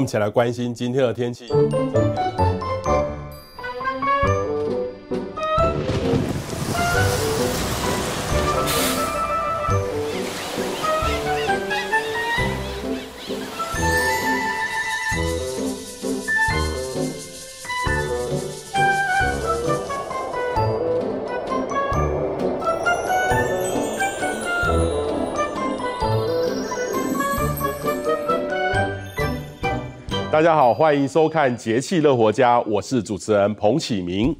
一起来关心今天的天气。大家好，欢迎收看《节气乐活家》，我是主持人彭启明。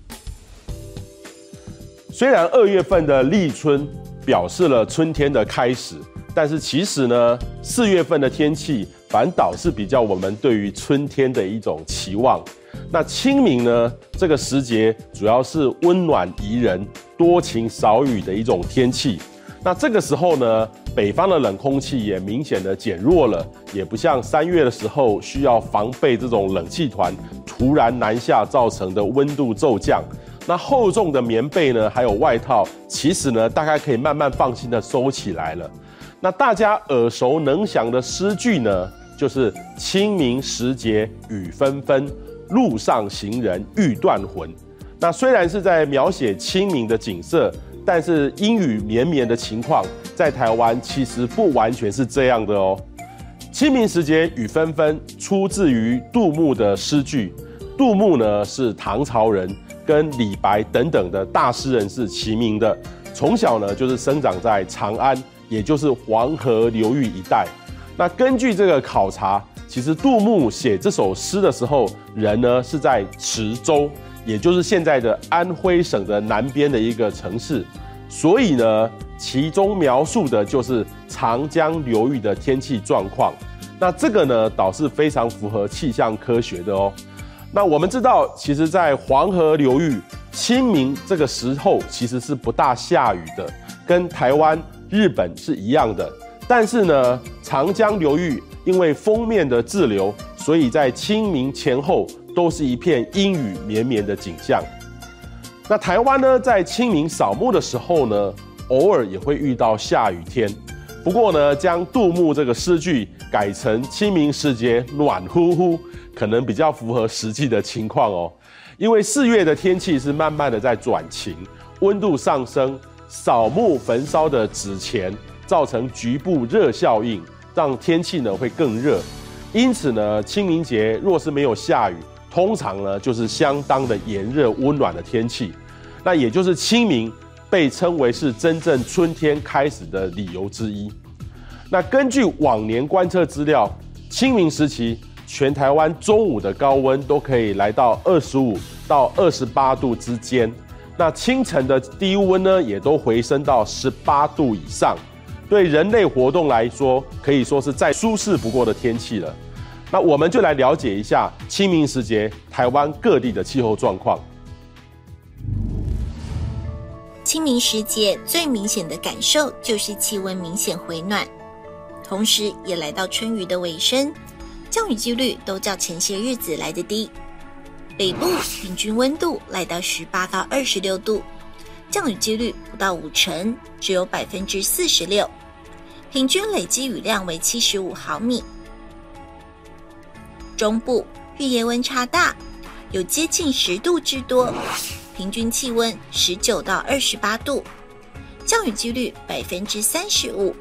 虽然二月份的立春表示了春天的开始，但是其实呢，四月份的天气反倒是比较我们对于春天的一种期望。那清明呢，这个时节主要是温暖宜人、多晴少雨的一种天气。那这个时候呢，北方的冷空气也明显的减弱了，也不像三月的时候需要防备这种冷气团突然南下造成的温度骤降。那厚重的棉被呢，还有外套，其实呢，大概可以慢慢放心的收起来了。那大家耳熟能详的诗句呢，就是“清明时节雨纷纷，路上行人欲断魂”。那虽然是在描写清明的景色。但是阴雨绵绵的情况，在台湾其实不完全是这样的哦。清明时节雨纷纷，出自于杜牧的诗句。杜牧呢是唐朝人，跟李白等等的大诗人是齐名的。从小呢就是生长在长安，也就是黄河流域一带。那根据这个考察，其实杜牧写这首诗的时候，人呢是在池州。也就是现在的安徽省的南边的一个城市，所以呢，其中描述的就是长江流域的天气状况。那这个呢，倒是非常符合气象科学的哦。那我们知道，其实，在黄河流域，清明这个时候其实是不大下雨的，跟台湾、日本是一样的。但是呢，长江流域因为锋面的滞留，所以在清明前后。都是一片阴雨绵绵的景象。那台湾呢，在清明扫墓的时候呢，偶尔也会遇到下雨天。不过呢，将杜牧这个诗句改成清明时节暖乎乎，可能比较符合实际的情况哦。因为四月的天气是慢慢的在转晴，温度上升，扫墓焚烧的纸钱造成局部热效应，让天气呢会更热。因此呢，清明节若是没有下雨，通常呢，就是相当的炎热温暖的天气，那也就是清明被称为是真正春天开始的理由之一。那根据往年观测资料，清明时期全台湾中午的高温都可以来到二十五到二十八度之间，那清晨的低温呢，也都回升到十八度以上，对人类活动来说，可以说是再舒适不过的天气了。那我们就来了解一下清明时节台湾各地的气候状况。清明时节最明显的感受就是气温明显回暖，同时也来到春雨的尾声，降雨几率都较前些日子来得低。北部平均温度来到十八到二十六度，降雨几率不到五成，只有百分之四十六，平均累积雨量为七十五毫米。中部日夜温差大，有接近十度之多，平均气温十九到二十八度，降雨几率百分之三十五，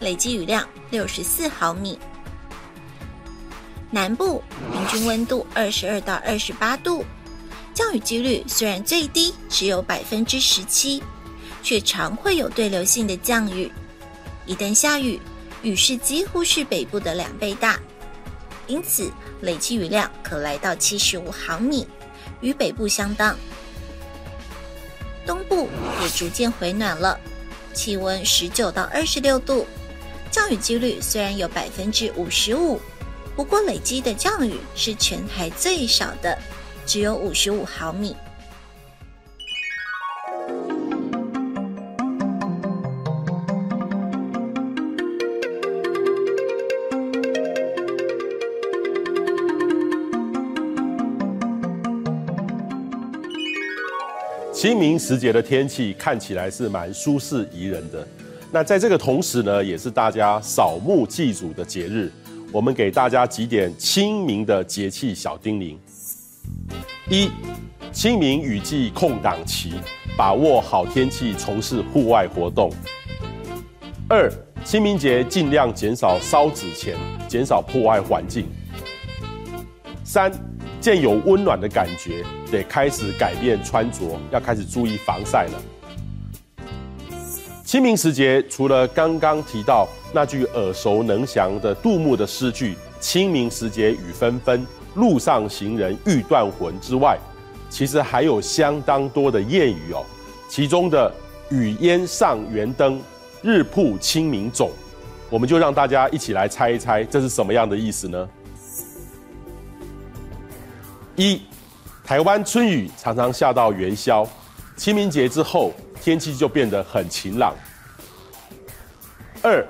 累计雨量六十四毫米。南部平均温度二十二到二十八度，降雨几率虽然最低只有百分之十七，却常会有对流性的降雨。一旦下雨，雨势几乎是北部的两倍大。因此，累计雨量可来到七十五毫米，与北部相当。东部也逐渐回暖了，气温十九到二十六度，降雨几率虽然有百分之五十五，不过累积的降雨是全台最少的，只有五十五毫米。清明时节的天气看起来是蛮舒适宜人的。那在这个同时呢，也是大家扫墓祭祖的节日。我们给大家几点清明的节气小叮咛：一、清明雨季空档期，把握好天气从事户外活动；二、清明节尽量减少烧纸钱，减少破坏环境；三、见有温暖的感觉，得开始改变穿着，要开始注意防晒了。清明时节，除了刚刚提到那句耳熟能详的杜牧的诗句“清明时节雨纷纷，路上行人欲断魂”之外，其实还有相当多的谚语哦。其中的“雨烟上元灯，日曝清明种”，我们就让大家一起来猜一猜，这是什么样的意思呢？一，台湾春雨常常下到元宵，清明节之后。天气就变得很晴朗。二，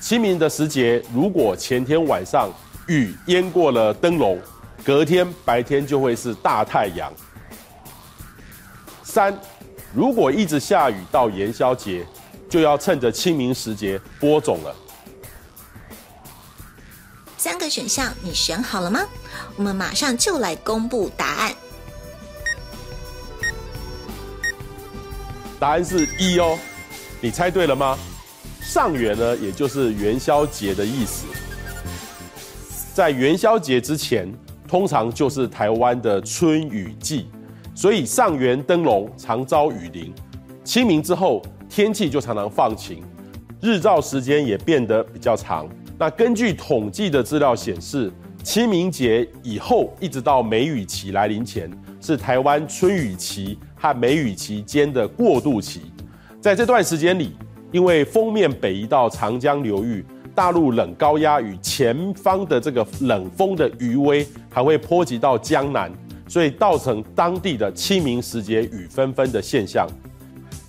清明的时节，如果前天晚上雨淹过了灯笼，隔天白天就会是大太阳。三，如果一直下雨到元宵节，就要趁着清明时节播种了。三个选项你选好了吗？我们马上就来公布答案。答案是一哦，你猜对了吗？上元呢，也就是元宵节的意思。在元宵节之前，通常就是台湾的春雨季，所以上元灯笼常遭雨淋。清明之后，天气就常常放晴，日照时间也变得比较长。那根据统计的资料显示，清明节以后一直到梅雨期来临前，是台湾春雨期和梅雨期间的过渡期。在这段时间里，因为锋面北移到长江流域，大陆冷高压与前方的这个冷风的余威还会波及到江南，所以造成当地的清明时节雨纷纷的现象。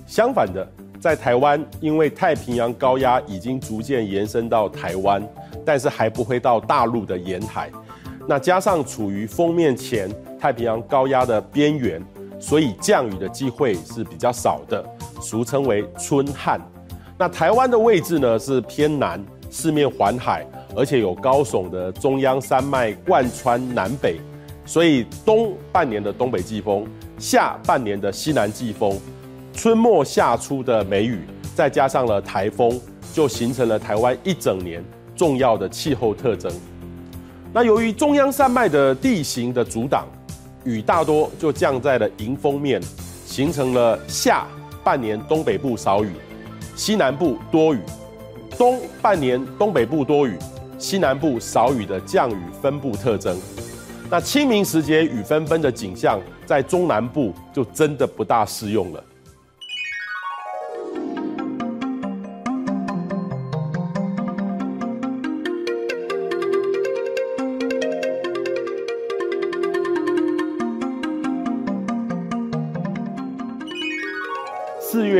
相反的，在台湾，因为太平洋高压已经逐渐延伸到台湾。但是还不会到大陆的沿海，那加上处于封面前太平洋高压的边缘，所以降雨的机会是比较少的，俗称为春旱。那台湾的位置呢是偏南，四面环海，而且有高耸的中央山脉贯穿南北，所以冬半年的东北季风，夏半年的西南季风，春末夏初的梅雨，再加上了台风，就形成了台湾一整年。重要的气候特征。那由于中央山脉的地形的阻挡，雨大多就降在了迎风面，形成了夏半年东北部少雨，西南部多雨；冬半年东北部多雨，西南部少雨的降雨分布特征。那清明时节雨纷纷的景象，在中南部就真的不大适用了。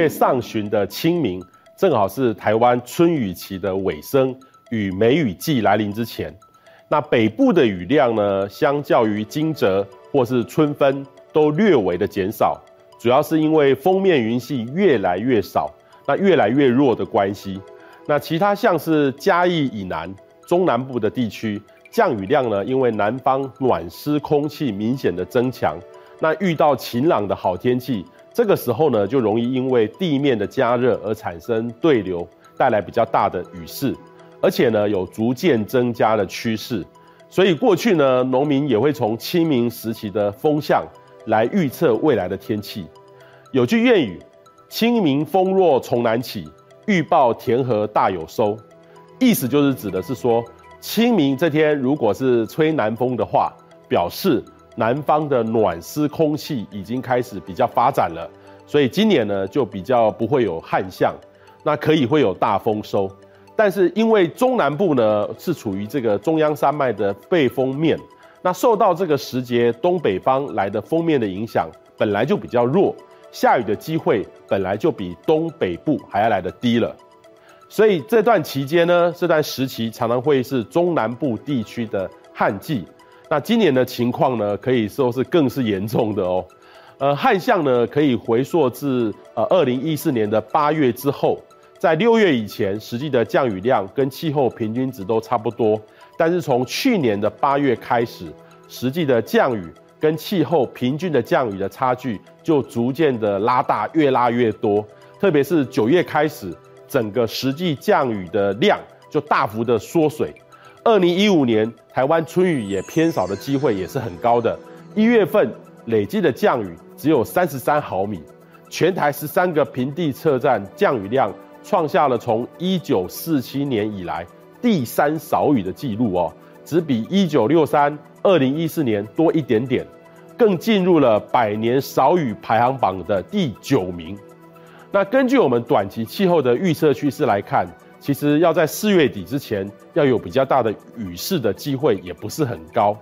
月上旬的清明，正好是台湾春雨期的尾声与梅雨季来临之前。那北部的雨量呢，相较于惊蛰或是春分，都略微的减少，主要是因为锋面云系越来越少，那越来越弱的关系。那其他像是嘉义以南、中南部的地区，降雨量呢，因为南方暖湿空气明显的增强，那遇到晴朗的好天气。这个时候呢，就容易因为地面的加热而产生对流，带来比较大的雨势，而且呢有逐渐增加的趋势。所以过去呢，农民也会从清明时期的风向来预测未来的天气。有句谚语：“清明风若从南起，预报田禾大有收。”意思就是指的是说，清明这天如果是吹南风的话，表示。南方的暖湿空气已经开始比较发展了，所以今年呢就比较不会有旱象，那可以会有大丰收。但是因为中南部呢是处于这个中央山脉的背风面，那受到这个时节东北方来的风面的影响，本来就比较弱，下雨的机会本来就比东北部还要来得低了。所以这段期间呢，这段时期常常会是中南部地区的旱季。那今年的情况呢，可以说是更是严重的哦。呃，旱象呢，可以回溯至呃二零一四年的八月之后，在六月以前，实际的降雨量跟气候平均值都差不多，但是从去年的八月开始，实际的降雨跟气候平均的降雨的差距就逐渐的拉大，越拉越多。特别是九月开始，整个实际降雨的量就大幅的缩水。二零一五年台湾春雨也偏少的机会也是很高的，一月份累计的降雨只有三十三毫米，全台十三个平地测站降雨量创下了从一九四七年以来第三少雨的记录哦，只比一九六三、二零一四年多一点点，更进入了百年少雨排行榜的第九名。那根据我们短期气候的预测趋势来看，其实要在四月底之前要有比较大的雨势的机会也不是很高，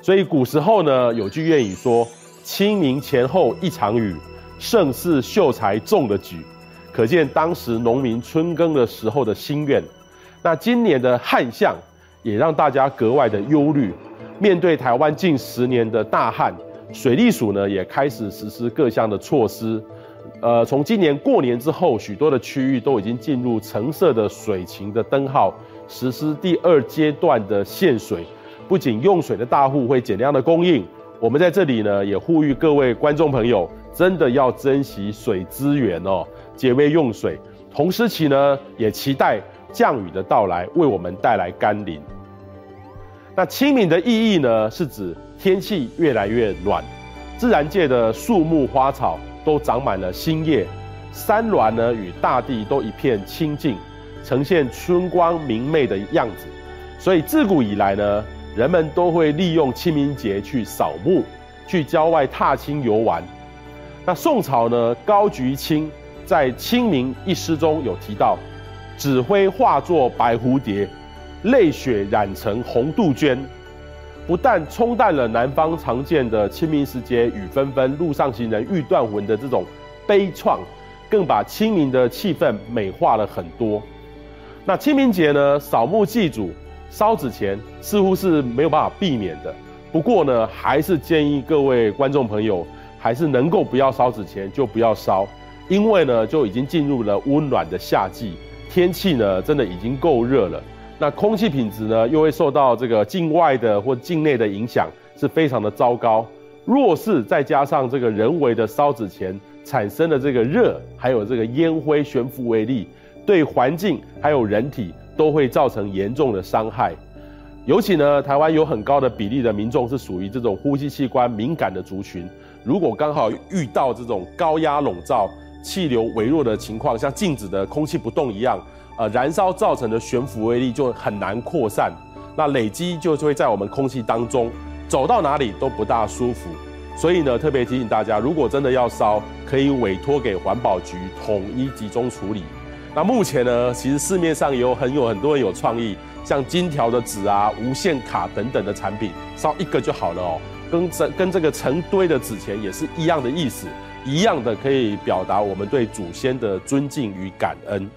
所以古时候呢有句谚语说：“清明前后一场雨，胜似秀才中了举。”可见当时农民春耕的时候的心愿。那今年的旱象也让大家格外的忧虑。面对台湾近十年的大旱，水利署呢也开始实施各项的措施。呃，从今年过年之后，许多的区域都已经进入橙色的水情的灯号，实施第二阶段的限水。不仅用水的大户会减量的供应，我们在这里呢也呼吁各位观众朋友，真的要珍惜水资源哦，节约用水。同时期呢，也期待降雨的到来，为我们带来甘霖。那清明的意义呢，是指天气越来越暖，自然界的树木花草。都长满了新叶，山峦呢与大地都一片清净，呈现春光明媚的样子。所以自古以来呢，人们都会利用清明节去扫墓，去郊外踏青游玩。那宋朝呢，高菊清在《清明》一诗中有提到：“纸灰化作白蝴蝶，泪血染成红杜鹃。”不但冲淡了南方常见的清明时节雨纷纷、路上行人欲断魂的这种悲怆，更把清明的气氛美化了很多。那清明节呢，扫墓祭祖、烧纸钱似乎是没有办法避免的。不过呢，还是建议各位观众朋友，还是能够不要烧纸钱就不要烧，因为呢，就已经进入了温暖的夏季，天气呢真的已经够热了。那空气品质呢，又会受到这个境外的或境内的影响，是非常的糟糕。若是再加上这个人为的烧纸钱产生的这个热，还有这个烟灰悬浮微粒，对环境还有人体都会造成严重的伤害。尤其呢，台湾有很高的比例的民众是属于这种呼吸器官敏感的族群，如果刚好遇到这种高压笼罩、气流微弱的情况，像静止的空气不动一样。呃，燃烧造成的悬浮微粒就很难扩散，那累积就会在我们空气当中，走到哪里都不大舒服。所以呢，特别提醒大家，如果真的要烧，可以委托给环保局统一集中处理。那目前呢，其实市面上也有很有很多人有创意，像金条的纸啊、无限卡等等的产品，烧一个就好了哦。跟这跟这个成堆的纸钱也是一样的意思，一样的可以表达我们对祖先的尊敬与感恩。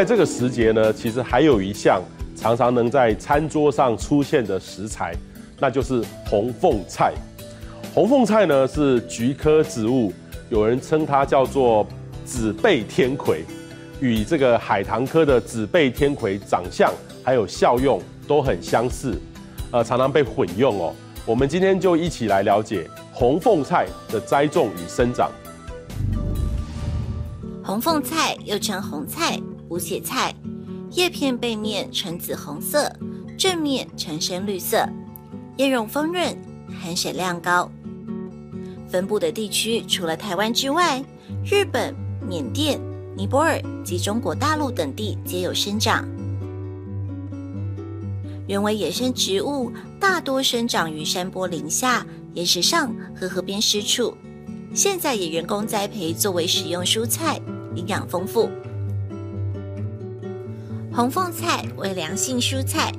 在这个时节呢，其实还有一项常常能在餐桌上出现的食材，那就是红凤菜。红凤菜呢是菊科植物，有人称它叫做紫背天葵，与这个海棠科的紫背天葵长相还有效用都很相似，呃，常常被混用哦。我们今天就一起来了解红凤菜的栽种与生长。红凤菜又称红菜。无血菜，叶片背面呈紫红色，正面呈深绿色，叶绒丰润，含水量高。分布的地区除了台湾之外，日本、缅甸、尼泊尔及中国大陆等地皆有生长。原为野生植物，大多生长于山坡林下、岩石上和河边湿处。现在也人工栽培作为食用蔬菜，营养丰富。红凤菜为凉性蔬菜，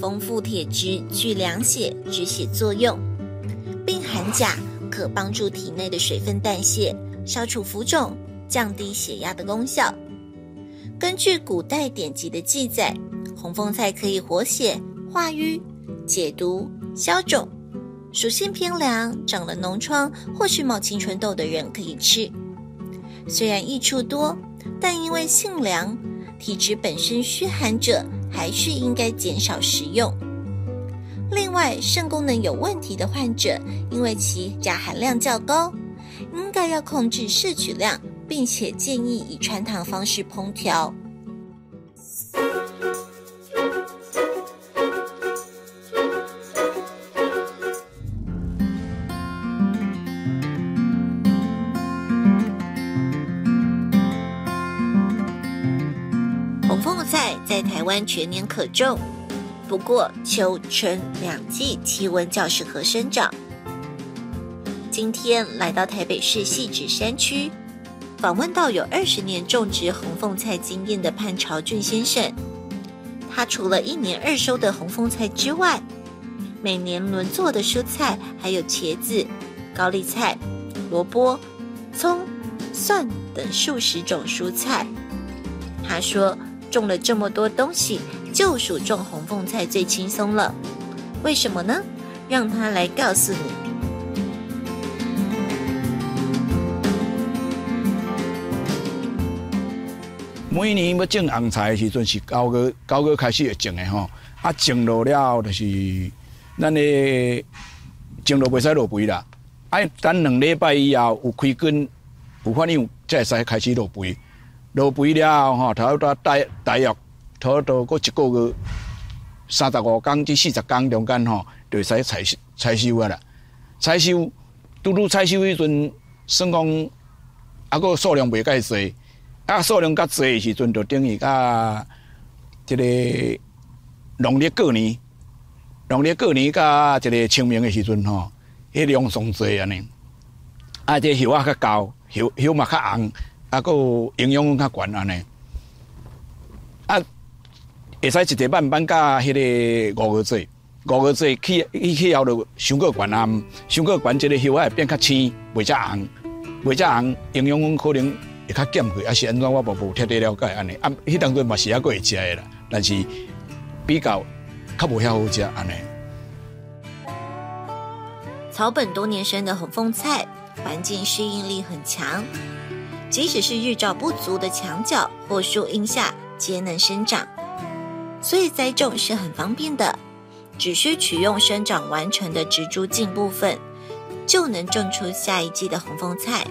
丰富铁质，具凉血止血作用，并含钾，可帮助体内的水分代谢，消除浮肿、降低血压的功效。根据古代典籍的记载，红凤菜可以活血、化瘀、解毒、消肿。属性偏凉、长了脓疮或是冒青春痘的人可以吃。虽然益处多，但因为性凉，体质本身虚寒者还是应该减少食用。另外，肾功能有问题的患者，因为其钾含量较高，应该要控制摄取量，并且建议以穿糖方式烹调。在台湾全年可种。不过，秋春两季气温较适合生长。今天来到台北市汐止山区，访问到有二十年种植红凤菜经验的潘朝俊先生。他除了一年二收的红凤菜之外，每年轮作的蔬菜还有茄子、高丽菜、萝卜、葱、蒜等数十种蔬菜。他说，种了这么多东西。就属种红凤菜最轻松了，为什么呢？让他来告诉你。每年要种红菜的时阵是九月九月开始会种的吼，啊种落了就是咱的种落袂使落肥啦，啊等两礼拜以后有开根有反应才会使开始落肥，落肥了吼，头到大大约。差不多过一个月，三十五天至四十天中间吼，就会使采采收啊啦。采收，拄拄采收迄阵，算讲啊个数量袂介济，啊数量较济的时阵，就等于甲这个农历过年，农历过年甲这个清明的时阵吼，迄量上济安尼。啊，这叶啊较高，叶叶嘛较红，啊个营养较悬安尼。啊。会使一直慢慢加迄个五月节，五月节起伊起后就伤过悬暗，伤过悬，即个叶啊会变较青，袂遮红，袂遮红，营养可能会较减去，还是安怎我无无彻底了解安尼。啊，迄当中嘛是还佫会食的啦，但是比较较无遐好食安尼。草本多年生的红凤菜，环境适应力很强，即使是日照不足的墙角或树荫下，皆能生长。所以栽种是很方便的，只需取用生长完成的植株茎部分，就能种出下一季的红凤菜。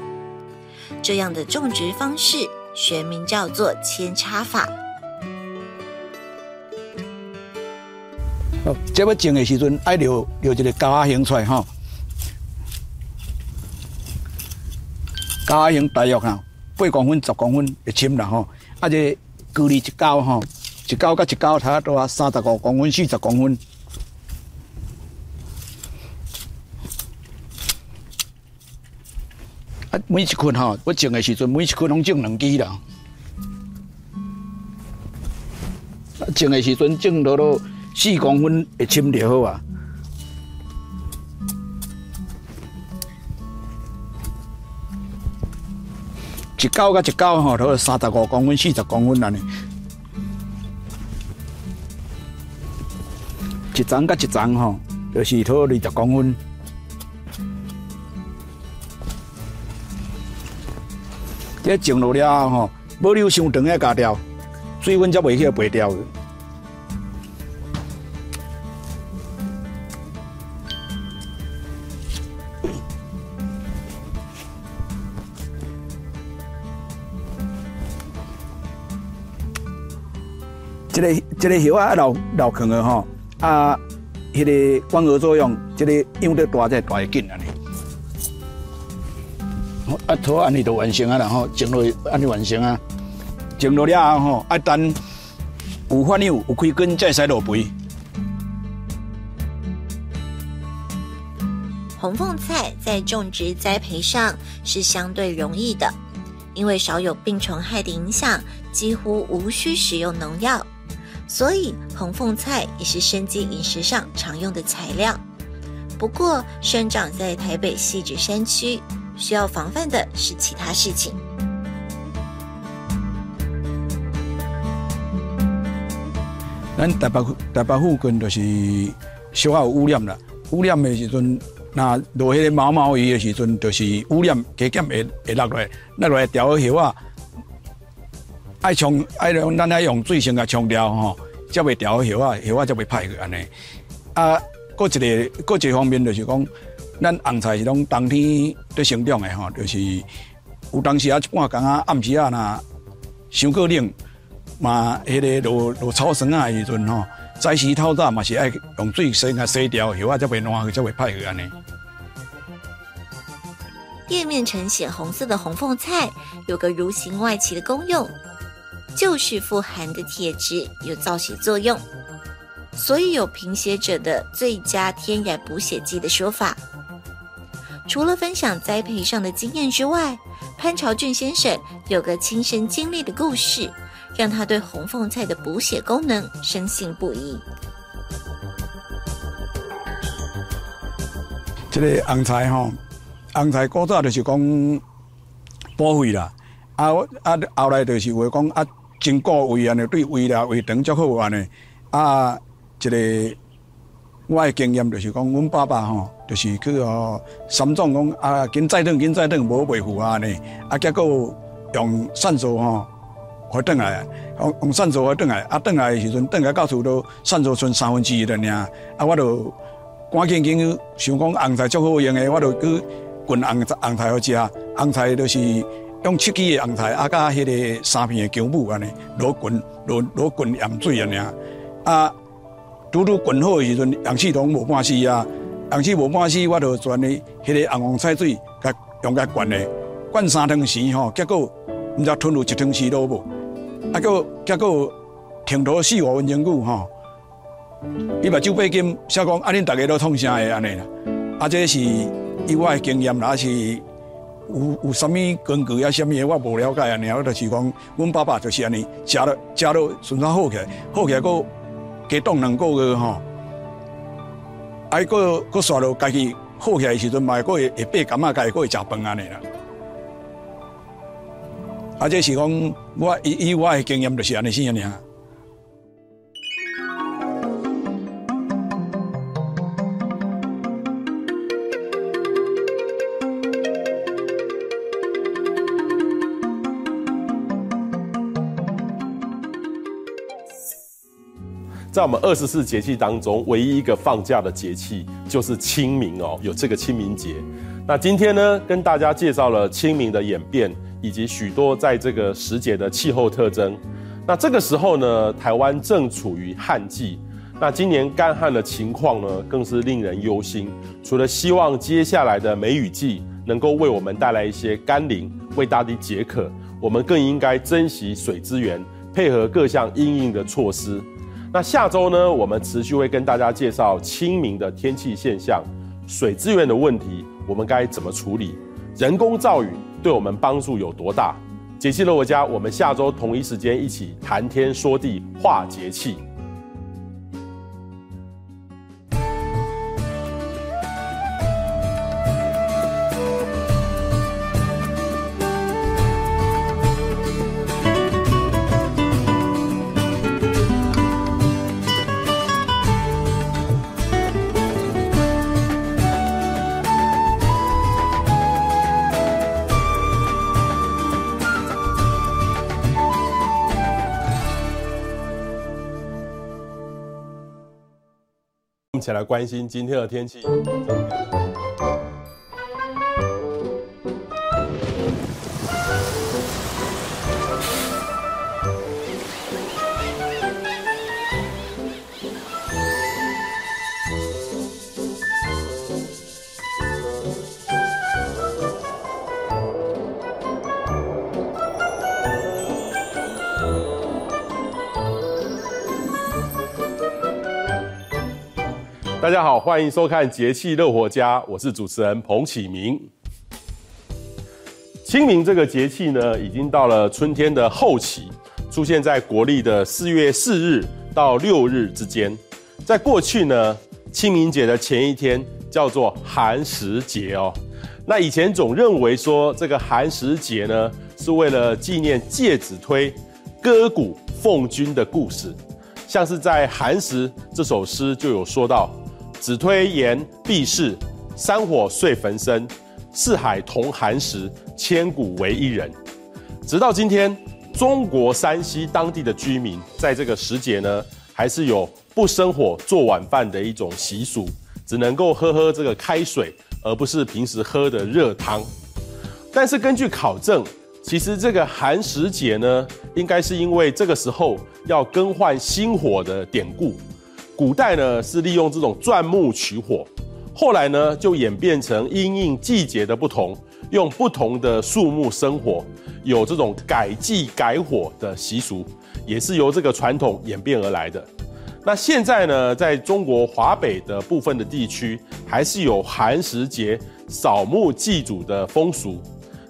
这样的种植方式，学名叫做扦插法。哦，这要种的时阵，爱留留一个高阿型出来哈，高型大约哈八公分、十公分的深啦吼，啊这距离一高吼。一高甲一高，差不多三十五公分、四十公分。啊，每一捆吼，我种的时阵，每一捆拢种两支啦。种的时阵种到了四公分的深就好啊。一高甲一高吼，都三十五公分、四十公分安尼。一层甲一层吼，就是托二十公分。这种落了吼，无留伤长的架条，水分才袂去白掉。这个叶啊，老老坑的吼。啊，迄、那个光合作用，这个用得大才大得紧安尼。啊，拖安尼就完成啊，然后种落安尼完成啊，种落了后吼，啊等有反应有开根再使落肥。红凤菜在种植栽培上是相对容易的，因为少有病虫害的影响，几乎无需使用农药。所以红凤菜也是生机饮食上常用的材料。不过，生长在台北汐止山区，需要防范的是其他事情。咱台北台北附近就是小可有污染啦，污染的时阵，那落迄个毛毛雨的时阵，就是污染加减会会落来，落来掉个叶啊，爱冲爱用咱爱用水先甲冲掉吼，才袂掉个叶啊，叶啊才袂歹去安尼。啊，搁一个搁一个方面就是讲，咱红菜是拢冬天在生长的吼，就是有当时啊一半工啊暗时啊若伤过冷。嘛，迄个落落草绳啊，时阵吼，早时透早嘛是爱用水先甲洗掉，叶啊才袂烂去，才袂歹去安尼。叶面呈鲜红色的红凤菜，有个如形外奇的功用，就是富含的铁质有造血作用，所以有贫血者的最佳天然补血剂的说法。除了分享栽培上的经验之外，潘朝俊先生有个亲身经历的故事。让他对红凤菜的补血功能深信不疑。这个红菜吼，红菜古早就是讲补胃啦，啊啊后来就是话讲啊，经过胃安尼对胃啦胃肠较好安尼，啊，一个我的经验就是讲，阮爸爸吼，就是去哦，三总讲啊，紧再等紧再等，无袂赴安尼，啊结果用善素吼。回转来，用用善素回转来，啊，转来的时阵，转来到厝都善素剩三分之一了尔，啊，我就赶紧紧想讲红菜足好用的，我就去滚红红菜好食，红菜就是用七支的红菜，啊，加迄个三片的姜母安尼，落滚落落滚盐水安尼，啊，拄拄滚好的时阵，氧气筒无半死啊，氧气无半死，我就转的迄个红红菜水，甲用甲灌的，灌三汤匙吼，结果毋知吞入一汤匙都无。啊，个结果停拖四五分钟久吼，伊目睭八金，小讲啊，恁大家都创啥的安尼啦？啊，这是以我的经验啦，是有有啥物根据啊？啥物我无了解安尼，我就是讲，阮爸爸就是安尼，食了食了顺产好起来，好起来搁加冻两个月吼，啊，搁搁刷了家己好起来时阵，嘛搁会会爬柑仔，家己搁会食饭安尼啦。啊！这是讲我以以我的经验，就是安尼先安尼啊。在我们二十四节气当中，唯一一个放假的节气就是清明哦，有这个清明节。那今天呢，跟大家介绍了清明的演变。以及许多在这个时节的气候特征。那这个时候呢，台湾正处于旱季。那今年干旱的情况呢，更是令人忧心。除了希望接下来的梅雨季能够为我们带来一些甘霖，为大地解渴，我们更应该珍惜水资源，配合各项应应的措施。那下周呢，我们持续会跟大家介绍清明的天气现象、水资源的问题，我们该怎么处理？人工造雨。对我们帮助有多大？节气乐我家，我们下周同一时间一起谈天说地话节气。来关心今天的天气。欢迎收看《节气热活家》，我是主持人彭启明。清明这个节气呢，已经到了春天的后期，出现在国历的四月四日到六日之间。在过去呢，清明节的前一天叫做寒食节哦。那以前总认为说这个寒食节呢，是为了纪念介子推割股奉君的故事。像是在《寒食》这首诗就有说到：“子推言毕世，山火遂焚身。四海同寒食，千古为一人。”直到今天，中国山西当地的居民在这个时节呢，还是有不生火做晚饭的一种习俗，只能够喝喝这个开水，而不是平时喝的热汤。但是根据考证，其实这个寒食节呢，应该是因为这个时候要更换新火的典故。古代呢是利用这种钻木取火，后来呢就演变成因应季节的不同，用不同的树木生火。有这种改季改火的习俗，也是由这个传统演变而来的。那现在呢，在中国华北的部分的地区，还是有寒食节扫墓祭祖的风俗。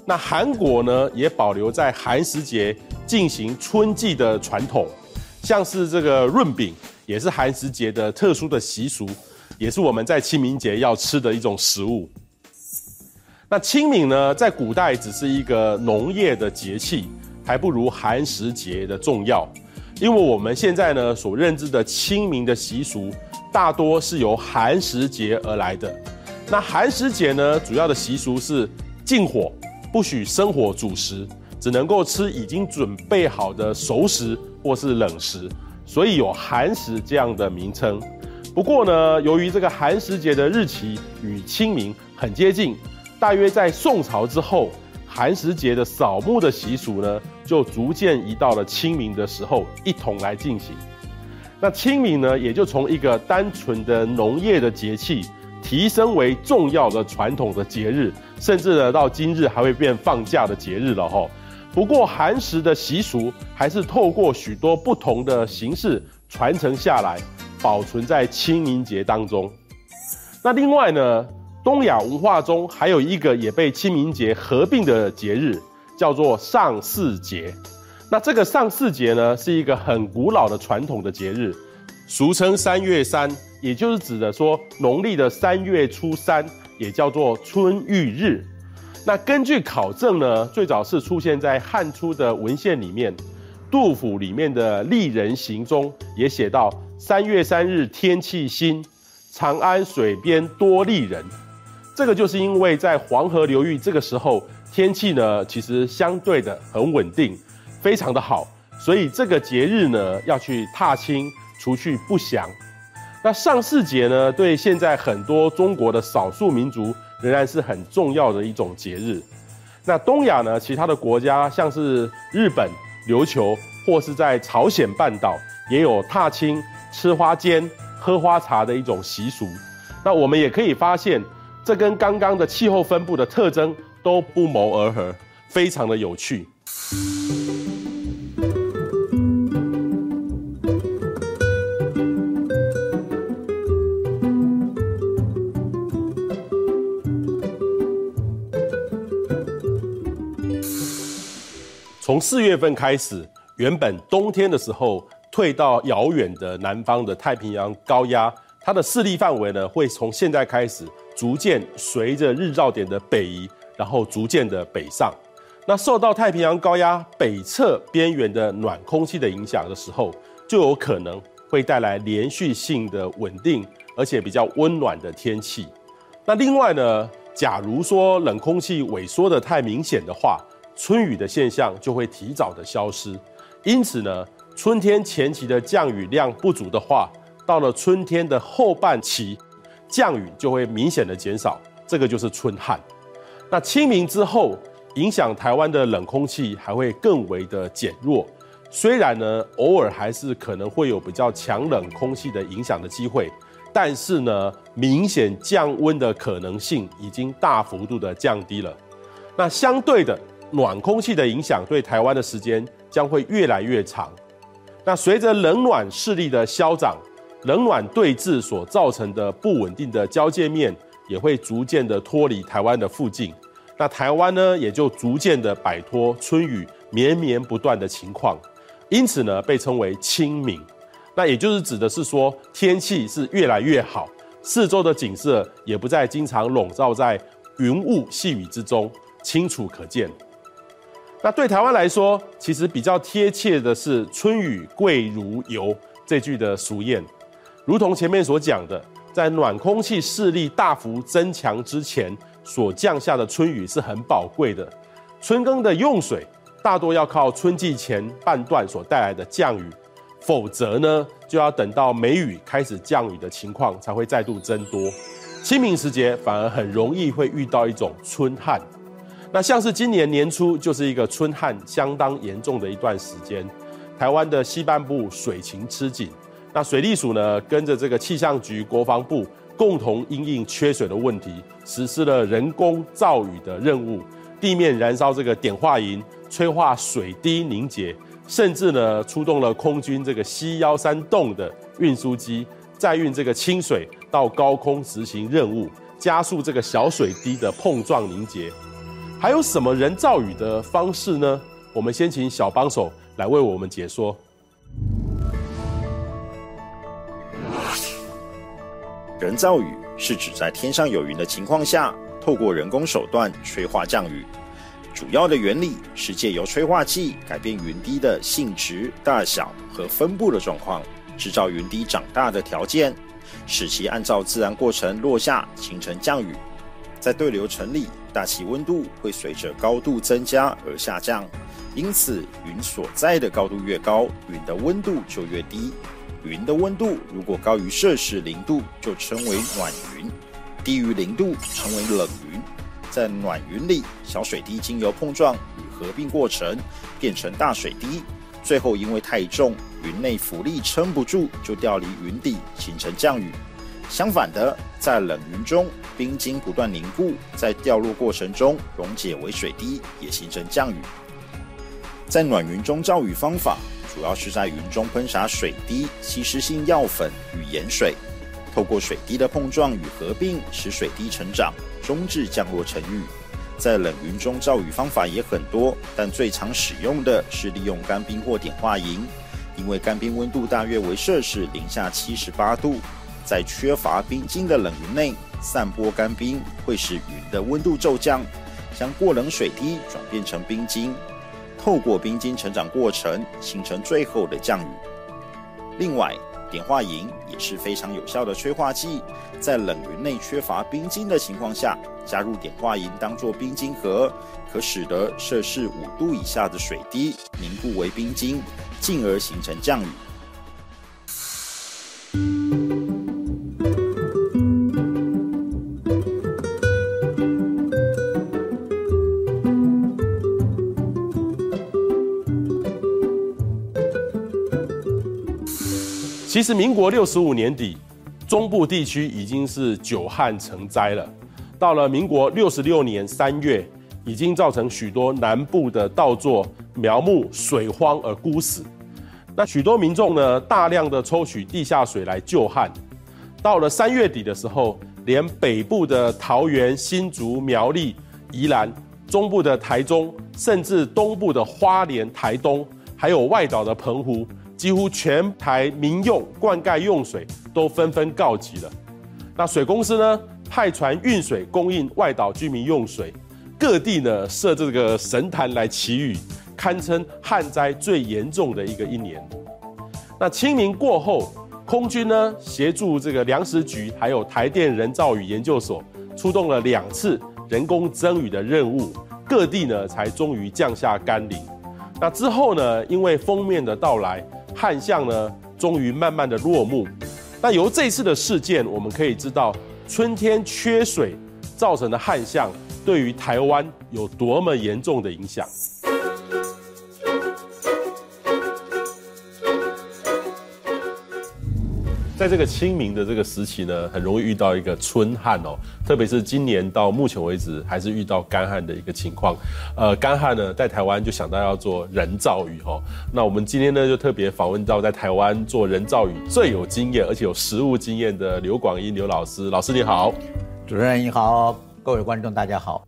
那韩国呢，也保留在寒食节进行春祭的传统，像是这个润饼，也是寒食节的特殊的习俗，也是我们在清明节要吃的一种食物。那清明呢，在古代只是一个农业的节气，还不如寒食节的重要。因为我们现在呢所认知的清明的习俗，大多是由寒食节而来的。那寒食节呢，主要的习俗是禁火，不许生火煮食，只能够吃已经准备好的熟食或是冷食，所以有寒食这样的名称。不过呢，由于这个寒食节的日期与清明很接近。大约在宋朝之后，寒食节的扫墓的习俗呢，就逐渐移到了清明的时候一同来进行。那清明呢，也就从一个单纯的农业的节气，提升为重要的传统的节日，甚至呢，到今日还会变放假的节日了哈。不过寒食的习俗还是透过许多不同的形式传承下来，保存在清明节当中。那另外呢，东亚文化中还有一个也被清明节合并的节日，叫做上巳节。那这个上巳节呢，是一个很古老的传统的节日，俗称三月三，也就是指的说农历的三月初三，也叫做春浴日。那根据考证呢，最早是出现在汉初的文献里面，杜甫里面的《丽人行》中也写到：三月三日天气新，长安水边多丽人。这个就是因为在黄河流域这个时候天气呢，其实相对的很稳定，非常的好，所以这个节日呢要去踏青，除去不祥。那上巳节呢，对现在很多中国的少数民族仍然是很重要的一种节日。那东亚呢，其他的国家像是日本、琉球或是在朝鲜半岛，也有踏青、吃花间、喝花茶的一种习俗。那我们也可以发现。这跟刚刚的气候分布的特征都不谋而合，非常的有趣。从四月份开始，原本冬天的时候退到遥远的南方的太平洋高压，它的势力范围呢，会从现在开始。逐渐随着日照点的北移，然后逐渐的北上。那受到太平洋高压北侧边缘的暖空气的影响的时候，就有可能会带来连续性的稳定而且比较温暖的天气。那另外呢，假如说冷空气萎缩得太明显的话，春雨的现象就会提早的消失。因此呢，春天前期的降雨量不足的话，到了春天的后半期。降雨就会明显的减少，这个就是春旱。那清明之后，影响台湾的冷空气还会更为的减弱。虽然呢，偶尔还是可能会有比较强冷空气的影响的机会，但是呢，明显降温的可能性已经大幅度的降低了。那相对的，暖空气的影响对台湾的时间将会越来越长。那随着冷暖势力的消长。冷暖对峙所造成的不稳定的交界面，也会逐渐的脱离台湾的附近，那台湾呢，也就逐渐的摆脱春雨绵绵不断的情况，因此呢，被称为清明。那也就是指的是说，天气是越来越好，四周的景色也不再经常笼罩在云雾细雨之中，清楚可见。那对台湾来说，其实比较贴切的是“春雨贵如油”。这句的俗谚。如同前面所讲的，在暖空气势力大幅增强之前，所降下的春雨是很宝贵的。春耕的用水大多要靠春季前半段所带来的降雨，否则呢，就要等到梅雨开始降雨的情况才会再度增多。清明时节反而很容易会遇到一种春旱。那像是今年年初就是一个春旱相当严重的一段时间，台湾的西半部水情吃紧。那水利署呢，跟着这个气象局、国防部共同因应缺水的问题，实施了人工造雨的任务，地面燃烧这个碘化银，催化水滴凝结，甚至呢出动了空军这个 C 幺三洞的运输机，载运这个清水到高空执行任务，加速这个小水滴的碰撞凝结。还有什么人造雨的方式呢？我们先请小帮手来为我们解说。人造雨是指在天上有云的情况下，透过人工手段催化降雨。主要的原理是借由催化剂改变云滴的性质、大小和分布的状况，制造云滴长大的条件，使其按照自然过程落下，形成降雨。在对流层里，大气温度会随着高度增加而下降，因此云所在的高度越高，云的温度就越低。云的温度如果高于摄氏零度，就称为暖云；低于零度称为冷云。在暖云里，小水滴经由碰撞与合并过程变成大水滴，最后因为太重，云内浮力撑不住，就掉离云底，形成降雨。相反的，在冷云中，冰晶不断凝固，在掉落过程中溶解为水滴，也形成降雨。在暖云中造雨方法，主要是在云中喷洒水滴、吸湿性药粉与盐水，透过水滴的碰撞与合并，使水滴成长，终至降落成雨。在冷云中造雨方法也很多，但最常使用的是利用干冰或碘化银，因为干冰温度大约为摄氏零下七十八度。在缺乏冰晶的冷云内散播干冰，会使云的温度骤降，将过冷水滴转变成冰晶，透过冰晶成长过程形成最后的降雨。另外，碘化银也是非常有效的催化剂，在冷云内缺乏冰晶的情况下，加入碘化银当做冰晶盒，可使得摄氏五度以下的水滴凝固为冰晶，进而形成降雨。实，民国六十五年底，中部地区已经是久旱成灾了。到了民国六十六年三月，已经造成许多南部的稻作苗木水荒而枯死。那许多民众呢，大量的抽取地下水来救旱。到了三月底的时候，连北部的桃园、新竹、苗栗、宜兰，中部的台中，甚至东部的花莲、台东，还有外岛的澎湖。几乎全台民用灌溉用水都纷纷告急了。那水公司呢，派船运水供应外岛居民用水，各地呢设这个神坛来祈雨，堪称旱灾最严重的一个一年。那清明过后，空军呢协助这个粮食局还有台电人造雨研究所，出动了两次人工增雨的任务，各地呢才终于降下甘霖。那之后呢，因为锋面的到来。旱象呢，终于慢慢的落幕。那由这次的事件，我们可以知道，春天缺水造成的旱象，对于台湾有多么严重的影响。在这个清明的这个时期呢，很容易遇到一个春旱哦，特别是今年到目前为止还是遇到干旱的一个情况。呃，干旱呢，在台湾就想到要做人造雨哦。那我们今天呢，就特别访问到在台湾做人造雨最有经验，而且有实务经验的刘广英刘老师。老师你好，主持人你好，各位观众大家好。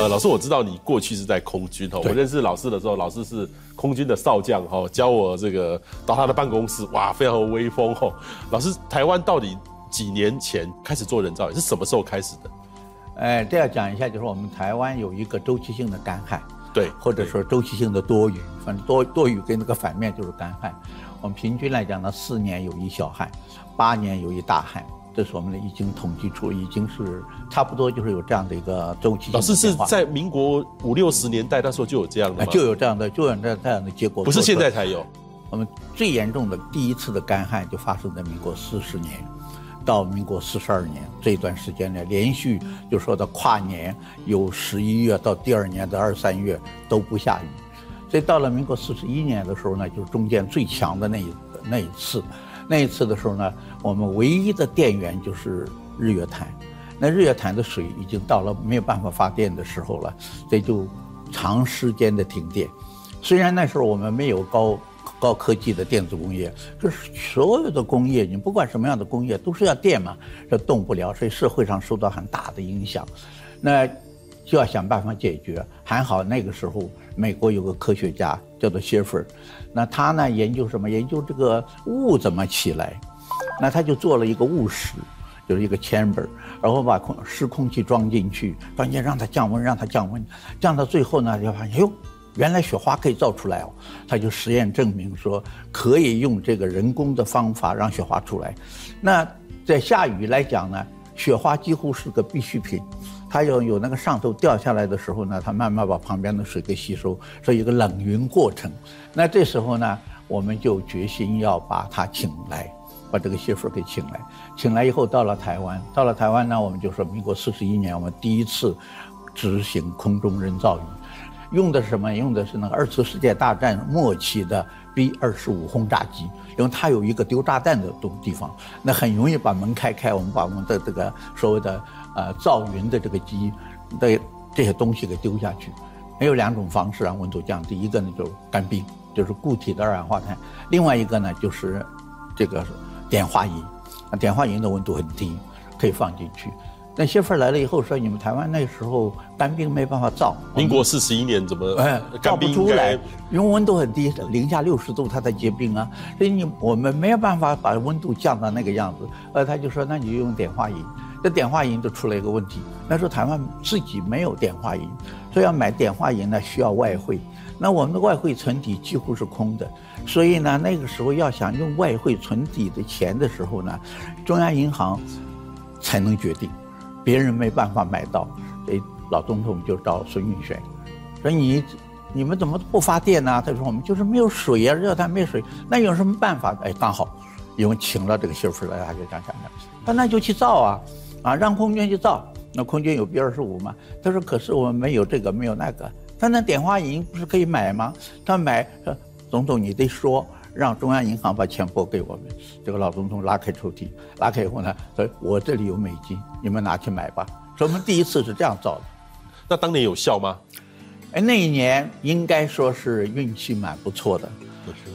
呃，老师，我知道你过去是在空军哦。我认识老师的时候，老师是空军的少将哈，教我这个到他的办公室，哇，非常威风哦。老师，台湾到底几年前开始做人造雨？是什么时候开始的？呃，这要讲一下，就是我们台湾有一个周期性的干旱，对，或者说周期性的多雨，反正多多雨跟那个反面就是干旱。我们平均来讲呢，四年有一小旱，八年有一大旱，这是我们已经统计出，已经是差不多就是有这样的一个周期性。老师是在民国五六十年代那时候就有这样的吗？就有这样的，就有这样这样的结果。不是现在才有。我们最严重的第一次的干旱就发生在民国四十年。到民国四十二年这段时间呢，连续就说到跨年有十一月到第二年的二三月都不下雨，所以到了民国四十一年的时候呢，就是中间最强的那一那一次，那一次的时候呢，我们唯一的电源就是日月潭，那日月潭的水已经到了没有办法发电的时候了，所以就长时间的停电。虽然那时候我们没有高。高科技的电子工业，就是所有的工业，你不管什么样的工业，都是要电嘛，这动不了，所以社会上受到很大的影响，那就要想办法解决。还好那个时候，美国有个科学家叫做谢弗，那他呢研究什么？研究这个雾怎么起来，那他就做了一个雾室，就是一个 chamber，然后把空湿空气装进去，装进让它降温，让它降温，降到最后呢，就发现哟。原来雪花可以造出来哦，他就实验证明说可以用这个人工的方法让雪花出来。那在下雨来讲呢，雪花几乎是个必需品。它要有那个上头掉下来的时候呢，它慢慢把旁边的水给吸收，所以一个冷云过程。那这时候呢，我们就决心要把他请来，把这个媳妇给请来。请来以后到了台湾，到了台湾呢，我们就说民国四十一年，我们第一次执行空中人造雨。用的是什么？用的是那个二次世界大战末期的 B 二十五轰炸机，因为它有一个丢炸弹的东地方，那很容易把门开开，我们把我们的这个所谓的呃造云的这个机的这些东西给丢下去。没有两种方式让温度降低，一个呢就是干冰，就是固体的二氧化碳；另外一个呢就是这个碘化银，碘化银的温度很低，可以放进去。那谢弗来了以后说：“你们台湾那时候干冰没办法造，民国四十一年怎么哎造不出来？因为温度很低，零下六十度它才结冰啊，所以你我们没有办法把温度降到那个样子。呃，他就说：那你就用碘化银。这碘化银就出了一个问题，那时候台湾自己没有碘化银，所以要买碘化银呢需要外汇。那我们的外汇存底几乎是空的，所以呢那个时候要想用外汇存底的钱的时候呢，中央银行才能决定。”别人没办法买到，所以老总统就找孙运璇，说你你们怎么不发电呢？他说我们就是没有水呀，热带没水，那有什么办法？哎，刚好，因为请了这个谢弗来，他就讲讲讲，他那就去造啊，啊，让空军去造，那空军有 B 二十五嘛？他说可是我们没有这个，没有那个，他那碘化银不是可以买吗？他买，总统你得说。让中央银行把钱拨给我们，这个老总统拉开抽屉，拉开以后呢，说我这里有美金，你们拿去买吧。所以我们第一次是这样造的。那当年有效吗？哎，那一年应该说是运气蛮不错的。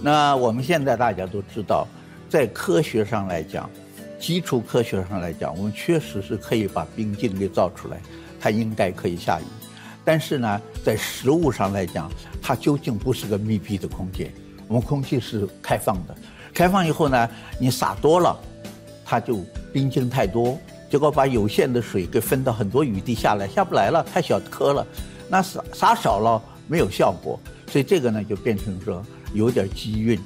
那我们现在大家都知道，在科学上来讲，基础科学上来讲，我们确实是可以把冰晶给造出来，它应该可以下雨。但是呢，在实物上来讲，它究竟不是个密闭的空间。我们空气是开放的，开放以后呢，你洒多了，它就冰晶太多，结果把有限的水给分到很多雨滴下来，下不来了，太小颗了。那洒洒少了没有效果，所以这个呢就变成说有点机运，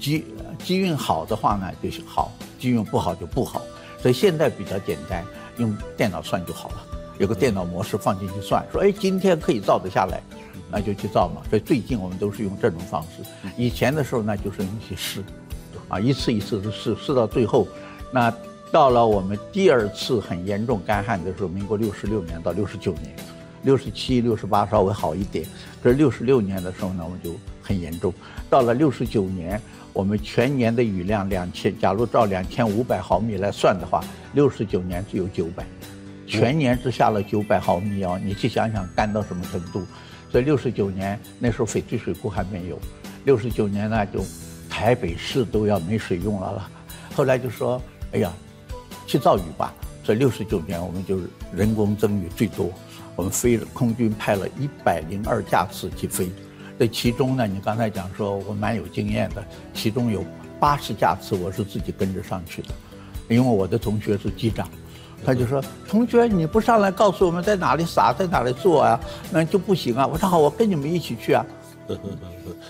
机机运好的话呢就是好，机运不好就不好。所以现在比较简单，用电脑算就好了，有个电脑模式放进去算，说哎今天可以造得下来。那就去造嘛，所以最近我们都是用这种方式。以前的时候那，就是用去试，啊，一次一次的试，试到最后，那到了我们第二次很严重干旱的时候，民国六十六年到六十九年，六十七、六十八稍微好一点，可是六十六年的时候呢，我们就很严重。到了六十九年，我们全年的雨量两千，假如照两千五百毫米来算的话，六十九年只有九百，全年只下了九百毫米哦，你去想想干到什么程度。在六十九年那时候，翡翠水库还没有。六十九年呢，就台北市都要没水用了了。后来就说：“哎呀，去造雨吧。”所以六十九年我们就是人工增雨最多。我们飞空军派了一百零二架次去飞。这其中呢，你刚才讲说我蛮有经验的，其中有八十架次我是自己跟着上去的，因为我的同学是机长，他就说：“同学，你不上来告诉我们在哪里撒，在哪里做啊？那就不行啊。”我说：“好，我跟你们一起去啊。”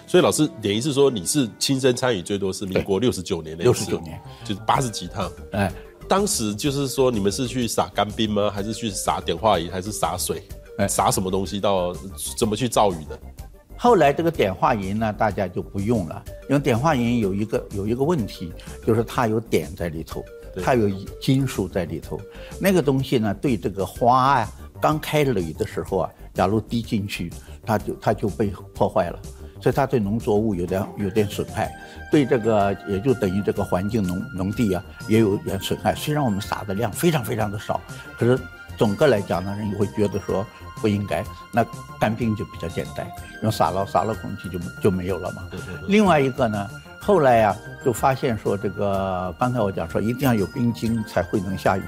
所以老师等于是说，你是亲身参与最多是民国六十九年的六十九年，就是八十几趟。哎，当时就是说，你们是去撒干冰吗？还是去撒碘化银？还是撒水？哎，撒什么东西到怎么去造雨的？后来这个碘化银呢，大家就不用了，因为碘化银有一个有一个问题，就是它有碘在里头，它有金属在里头。那个东西呢，对这个花啊，刚开蕾的时候啊，假如滴进去，它就它就被破坏了，所以它对农作物有点有点损害，对这个也就等于这个环境农农地啊也有点损害。虽然我们撒的量非常非常的少，可是总个来讲呢，人会觉得说。不应该，那干冰就比较简单，用撒了撒了空气就就没有了嘛。对对对。另外一个呢，后来呀、啊、就发现说这个，刚才我讲说一定要有冰晶才会能下雨，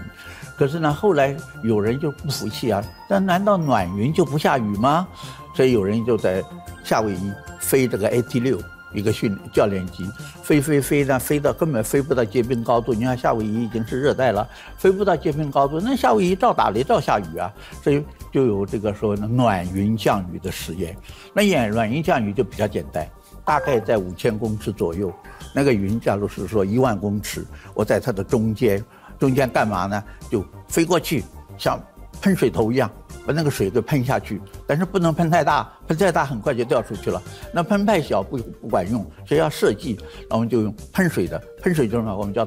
可是呢后来有人就不服气啊，那难道暖云就不下雨吗？所以有人就在夏威夷飞这个 AT 六。一个训教练机飞飞飞呢，飞到根本飞不到结冰高度。你看夏威夷已经是热带了，飞不到结冰高度，那夏威夷照打雷照下雨啊。所以就有这个说暖云降雨的实验。那演暖云降雨就比较简单，大概在五千公尺左右。那个云假如是说一万公尺，我在它的中间，中间干嘛呢？就飞过去，像喷水头一样。把那个水给喷下去，但是不能喷太大，喷太大很快就掉出去了。那喷太小不不管用，所以要设计，那我们就用喷水的，喷水就是我们叫。